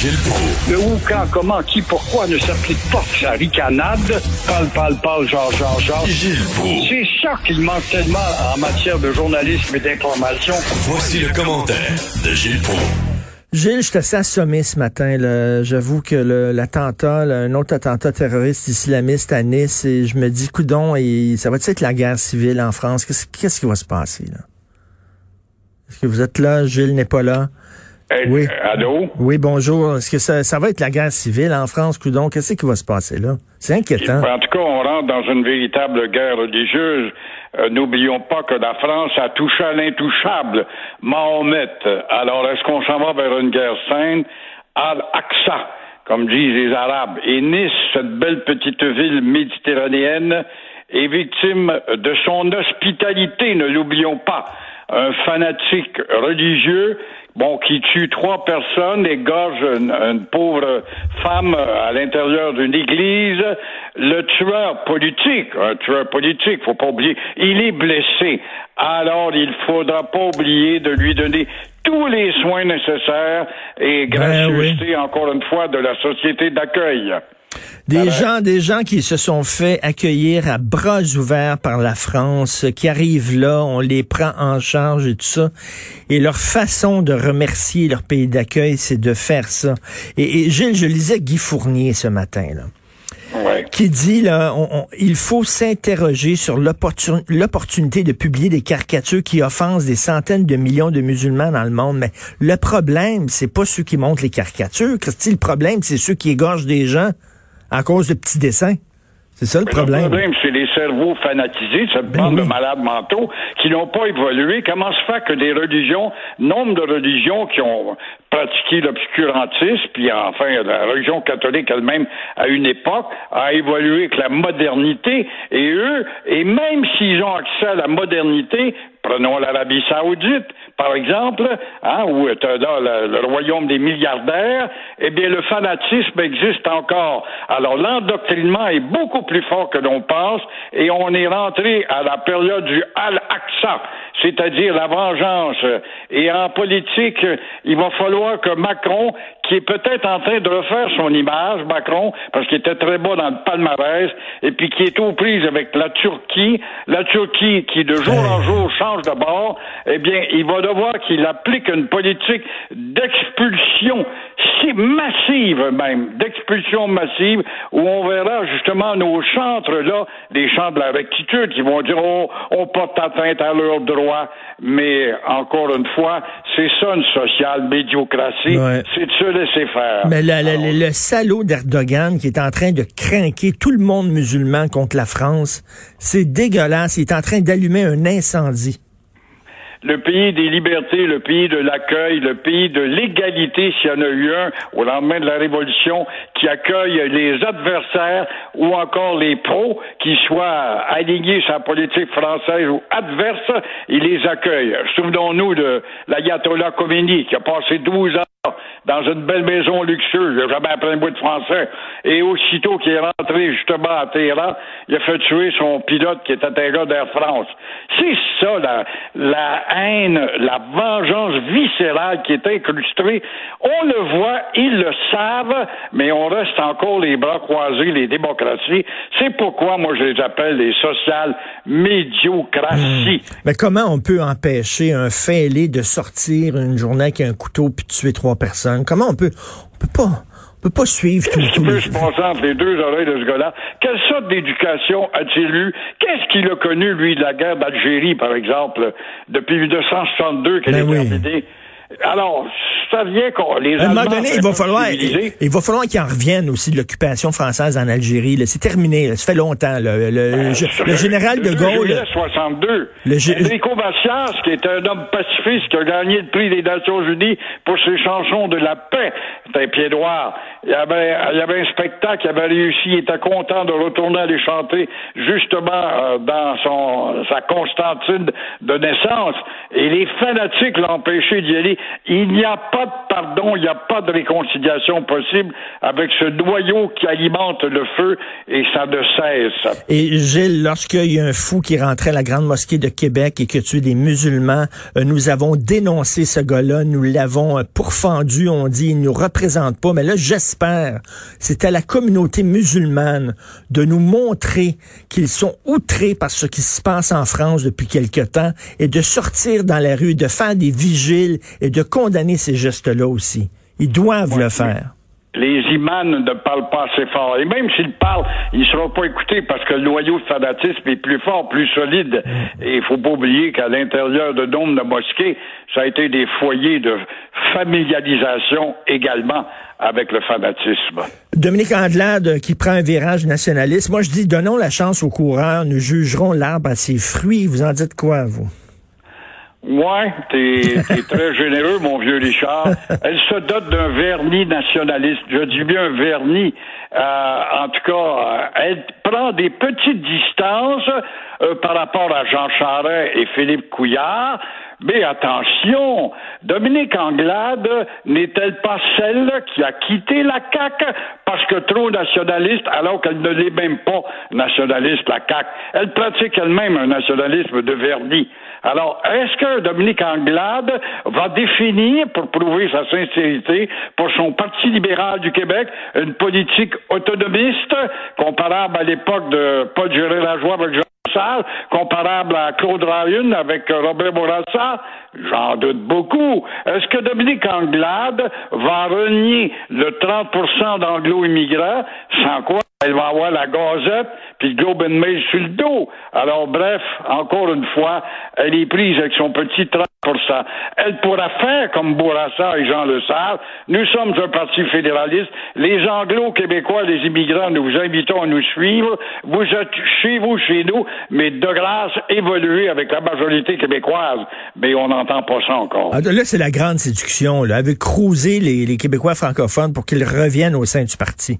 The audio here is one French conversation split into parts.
Gilles Proulx. Le où, quand, comment, qui, pourquoi ne s'applique pas sa ricanade? Parle, parle, parle, genre, genre, genre. Gilles Proulx. C'est ça qu'il manque tellement en matière de journalisme et d'information. Voici le commentaire de Gilles Proulx. Gilles, je suis assommé ce matin. J'avoue que l'attentat, un autre attentat terroriste islamiste à Nice, et je me dis, coudon, et ça va être la guerre civile en France? Qu'est-ce qu'est-ce qui va se passer là? Est-ce que vous êtes là? Gilles n'est pas là. Oui. allô? Oui, bonjour. Est-ce que ça, ça va être la guerre civile en France, coudon? Qu'est-ce qui va se passer là? C'est inquiétant. En tout cas, on rentre dans une véritable guerre religieuse. Euh, N'oublions pas que la France a touché à l'intouchable, Mahomet. Alors, est-ce qu'on s'en va vers une guerre sainte? Al-Aqsa, comme disent les Arabes. Et Nice, cette belle petite ville méditerranéenne, est victime de son hospitalité, ne l'oublions pas. Un fanatique religieux, bon, qui tue trois personnes, égorge une, une pauvre femme à l'intérieur d'une église. Le tueur politique, un tueur politique, faut pas oublier, il est blessé. Alors, il faudra pas oublier de lui donner tous les soins nécessaires et gracieuseté, encore une fois, de la société d'accueil. Des gens, des gens qui se sont fait accueillir à bras ouverts par la France, qui arrivent là, on les prend en charge et tout ça. Et leur façon de remercier leur pays d'accueil, c'est de faire ça. Et, et Gilles, je lisais Guy Fournier ce matin, là Ouais. qui dit là, on- on- il faut s'interroger sur l'opportun- l'opportunité de publier des caricatures qui offensent des centaines de millions de musulmans dans le monde. Mais le problème, c'est pas ceux qui montrent les caricatures. Christy, le problème, c'est ceux qui égorgent des gens à cause de petits dessins. C'est ça le Mais problème. Le problème, c'est les cerveaux fanatisés, cette Ben bande oui. de malades mentaux qui n'ont pas évolué. Comment se fait que des religions, nombre de religions qui ont pratiqué l'obscurantisme, puis enfin la religion catholique elle-même à une époque a évolué avec la modernité, et eux, et même s'ils ont accès à la modernité, prenons l'Arabie Saoudite, par exemple, hein, où est le, le royaume des milliardaires, eh bien, le fanatisme existe encore. Alors, l'endoctrinement est beaucoup plus fort que l'on pense, et on est rentré à la période du Al-Aqsa, c'est-à-dire la vengeance. Et en politique, il va falloir que Macron, qui est peut-être en train de refaire son image, Macron, parce qu'il était très bas dans le palmarès, et puis qui est aux prises avec la Turquie, la Turquie qui de jour en jour change de bord, eh bien, il va devoir qu'il applique une politique d'expulsion si massive même, d'expulsion massive, où on verra justement nos chantres là, des chants de la rectitude, qui vont dire oh, on porte atteinte à leurs droits, mais encore une fois, c'est ça une sociale médiocratie, Ouais. c'est de se laisser faire. Mais le, le- Alors, le- le salaud d'Erdogan qui est en train de craquer tout le monde musulman contre la France, c'est dégueulasse. Il est en train d'allumer un incendie. Le pays des libertés, le pays de l'accueil, le pays de l'égalité, s'il y en a eu un au lendemain de la Révolution, qui accueille les adversaires ou encore les pros, qui soient alignés sur la politique française ou adverses, il les accueille. Souvenons-nous de l'ayatollah Khomeini, qui a passé 12 ans dans une belle maison luxueuse, il n'a jamais appris un bout de français. Et aussitôt qu'il est rentré justement à Téhéran, il a fait tuer son pilote qui était un gars d'Air France. C'est ça, la, haine, la vengeance viscérale qui est incrustée. On le voit, ils le savent, mais on reste encore les bras croisés, les démocraties. C'est pourquoi moi je les appelle les sociales médiocraties. Mais comment on peut empêcher un fêlé de sortir une journée avec un couteau puis tuer trois personnes? Comment on peut, on peut pas, on peut pas suivre tout, tout les... se passer entre les deux oreilles de ce gars-là? Quelle sorte d'éducation a-t-il eu? Qu'est-ce qu'il a connu, lui, de la guerre d'Algérie, par exemple, depuis 1962 qu'elle Ben est oui. terminée? Alors, ça vient qu'on les À un moment donné, il va falloir, il, va falloir qu'ils en reviennent aussi de l'occupation française en Algérie. C'est terminé. là. Ça fait longtemps. là. Le, le- Euh, le général de le Gaulle. juillet 62. Le Enrico Macias, qui est un homme pacifiste, qui a gagné le prix des Nations Unies pour ses chansons de la paix, c'est un pied noir. Il y avait, il y avait un spectacle, il avait réussi, il était content de retourner à les chanter justement euh, dans son sa Constantine de naissance. Et les fanatiques l'ont empêché d'y aller. Il n'y a pas de pardon, il n'y a pas de réconciliation possible avec ce noyau qui alimente le feu et ça ne cesse. Et Gilles, lorsqu'il y a un fou qui rentrait à la Grande Mosquée de Québec et qui a tué des musulmans, euh, nous avons dénoncé ce gars-là, nous l'avons euh, pourfendu, on dit, il nous représente pas. Mais là, j'espère, c'est à la communauté musulmane de nous montrer qu'ils sont outrés par ce qui se passe en France depuis quelque temps et de sortir dans la rue, de faire des vigiles de condamner ces gestes-là aussi. Ils doivent le faire. Les imams ne parlent pas assez fort. Et même s'ils parlent, ils ne seront pas écoutés parce que le noyau de fanatisme est plus fort, plus solide. Et il faut pas oublier qu'à l'intérieur de nombre de mosquées, ça a été des foyers de familialisation également avec le fanatisme. Dominique Andelade qui prend un virage nationaliste. Moi, je dis, donnons la chance aux coureurs. Nous jugerons l'arbre à ses fruits. Vous en dites quoi, vous? Ouais, t'es es très généreux, mon vieux Richard. Elle se dote d'un vernis nationaliste. Je dis bien vernis. Euh, en tout cas, euh, elle prend des petites distances euh, par rapport à Jean Charest et Philippe Couillard. Mais attention, Dominique Anglade n'est-elle pas celle qui a quitté la CAQ parce que trop nationaliste, alors qu'elle ne l'est même pas nationaliste, la CAQ? Elle pratique elle-même un nationalisme de vernis. Alors, est-ce que Dominique Anglade va définir, pour prouver sa sincérité, pour son Parti libéral du Québec, une politique autonomiste, comparable à l'époque de Paul Gérard-Lajoie avec Jean comparable à Claude Ryan avec Robert Bourassa? J'en doute beaucoup. Est-ce que Dominique Anglade va renier le 30% d'anglo-immigrants, sans quoi elle va avoir la gazette, puis le Globe and Mail sur le dos? Alors, bref, encore une fois, elle est prise avec son petit 30% Elle pourra faire comme Bourassa et Jean Le Sart. Nous sommes un parti fédéraliste. Les anglo-québécois, les immigrants, nous vous invitons à nous suivre. Vous êtes chez vous, chez nous, mais de grâce, évoluer avec la majorité québécoise. Mais on n'entend pas ça encore. Ah, là, c'est la grande séduction, là, avec cruiser les, les Québécois francophones pour qu'ils reviennent au sein du parti.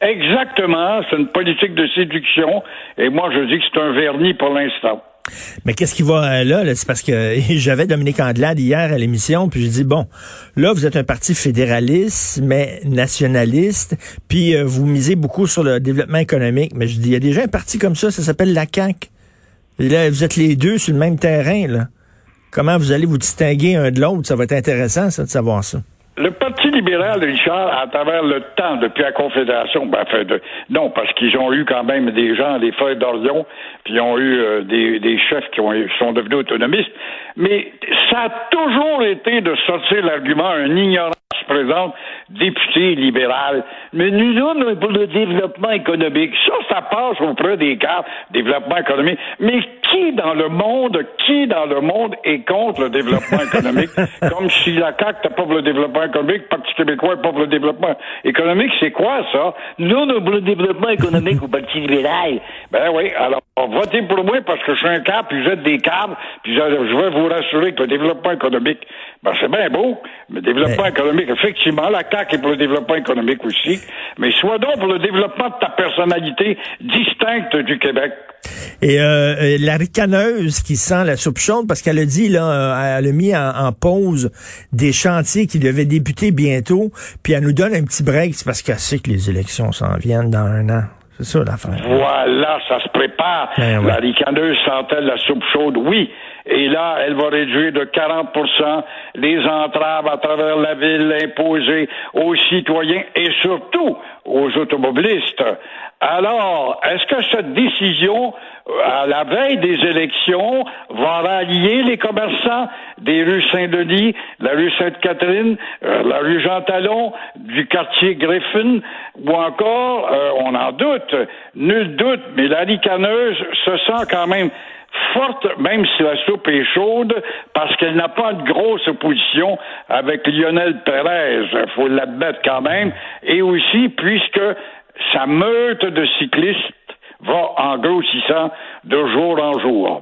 Exactement, c'est une politique de séduction, et moi je dis que c'est un vernis pour l'instant. Mais qu'est-ce qui va euh, là? c'est parce que j'avais Dominique Andelade hier à l'émission, puis j'ai dit, bon, là, vous êtes un parti fédéraliste, mais nationaliste, puis euh, vous misez beaucoup sur le développement économique. Mais je dis, il y a déjà un parti comme ça, ça s'appelle la CAQ. Et là, vous êtes les deux sur le même terrain, là. Comment vous allez vous distinguer un de l'autre? Ça va être intéressant, ça, de savoir ça. Le Parti libéral, Richard, à travers le temps, depuis la Confédération, ben, fait de, non, parce qu'ils ont eu quand même des gens, des frères d'Orion, puis ils ont eu euh, des, chefs qui ont, sont devenus autonomistes, mais ça a toujours été de sortir l'argument, un ignorant présente député libéral. Mais nous sommes pour le développement économique. Ça, ça passe auprès des cadres développement économique. Mais qui dans le monde, qui dans le monde est contre le développement économique? Comme si la CAQ n'est pas pour le développement économique, le Parti québécois n'est pas pour le développement économique. C'est quoi ça? Nous, on est pour le développement économique au Parti libéral. Ben oui, alors votez pour moi parce que je suis un cadre, puis vous êtes des cadres, puis je, veux vous rassurer que le développement économique, ben c'est bien beau, mais le développement économique, effectivement, la CAQ est pour le développement économique aussi, mais soit donc pour le développement de ta personnalité distincte du Québec. Et euh, la ricaneuse qui sent la soupe chaude, parce qu'elle a dit, là, euh, elle a mis en, pause des chantiers qui devaient débuter bientôt, puis elle nous donne un petit break, c'est parce qu'elle sait que les élections s'en viennent dans un an. C'est ça l'affaire. Voilà, ça se prépare. Ben la ricaneuse sentait la soupe chaude, oui. Et là, elle va réduire de 40% les entraves à travers la ville imposées aux citoyens et surtout aux automobilistes. Alors, est-ce que cette décision, à la veille des élections, va rallier les commerçants des rues Saint-Denis, la rue Sainte-Catherine, euh, la rue Jean-Talon, du quartier Griffin, ou encore, euh, on en doute, nul doute, mais la ricaneuse se sent quand même forte, même si la soupe est chaude, parce qu'elle n'a pas de grosse opposition avec Lionel Pérez, faut l'admettre quand même, et aussi puisque sa meute de cyclistes va en grossissant de jour en jour.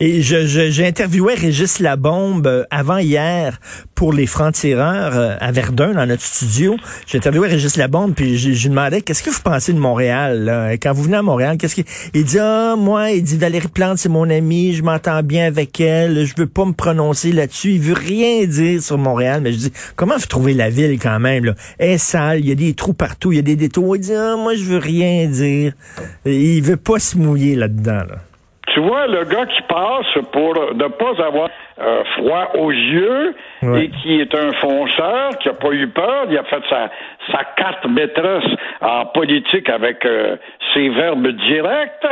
Et je, j'ai interviewé Régis Labombe euh, avant hier pour les francs-tireurs euh, à Verdun, dans notre studio. J'ai interviewé Régis Labombe, puis je, lui demandais, qu'est-ce que vous pensez de Montréal? Quand vous venez à Montréal, qu'est-ce qu'il il dit, ah, moi, il dit, Valérie Plante, c'est mon amie, je m'entends bien avec elle, je veux pas me prononcer là-dessus. Il veut rien dire sur Montréal, mais je dis, comment vous trouvez la ville quand même? Là? Elle est sale, il y a des trous partout, il y a des détours. Il dit, ah, moi, je veux rien dire. Il veut pas se mouiller là-dedans. Là. Tu vois, le gars qui passe pour ne pas avoir euh, froid aux yeux et qui est un fonceur, qui n'a pas eu peur, il a fait sa, sa carte maîtresse en politique avec euh, ses verbes directs.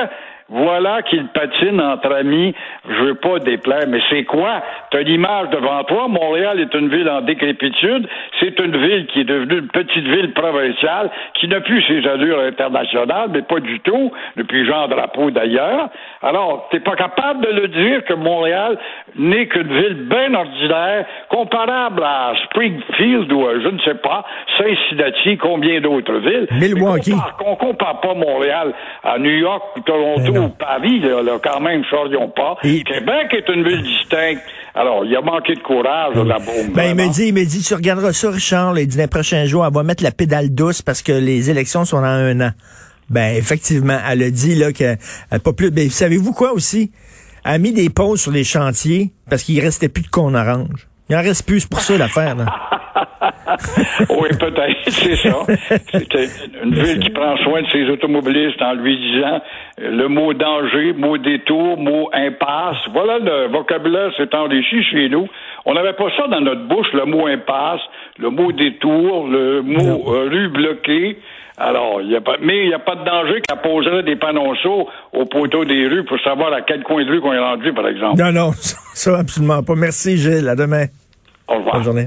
Voilà qu'il patine entre amis. Je veux pas déplaire, mais c'est quoi? Tu as l'image devant toi. Montréal est une ville en décrépitude. C'est une ville qui est devenue une petite ville provinciale, qui n'a plus ses allures internationales, mais pas du tout, depuis Jean Drapeau d'ailleurs. Alors, t'es pas capable de le dire que Montréal n'est qu'une ville bien ordinaire, comparable à Springfield ou à, je ne sais pas, Cincinnati, combien d'autres villes. Milwaukee. On compare, compare pas Montréal à New York ou Toronto Paris, là, quand même, charions pas. Québec est une ville distincte. Alors, il a manqué de courage, la bombe. Ben, il me dit, il me dit, tu regarderas ça, Richard, il dit, les prochains jours, elle va mettre la pédale douce parce que les élections sont dans un an. Ben, effectivement, elle a dit, là, que, pas plus, ben, savez-vous quoi aussi? Elle a mis des pauses sur les chantiers parce qu'il restait plus de con orange. Il en reste plus, pour ça, l'affaire, là. oui, peut-être, c'est ça. C'est une ville qui prend soin de ses automobilistes en lui disant le mot danger, mot détour, mot impasse. Voilà le vocabulaire s'est enrichi chez nous. On n'avait pas ça dans notre bouche, le mot impasse, le mot détour, le mot euh, rue bloquée. Alors, il y a pas, mais il n'y a pas de danger qu'à poserait des panonceaux au poteau des rues pour savoir à quel coin de rue qu'on est rendu, par exemple. Non, non, ça, absolument pas. Merci, Gilles. À demain. Au revoir. Bonne journée.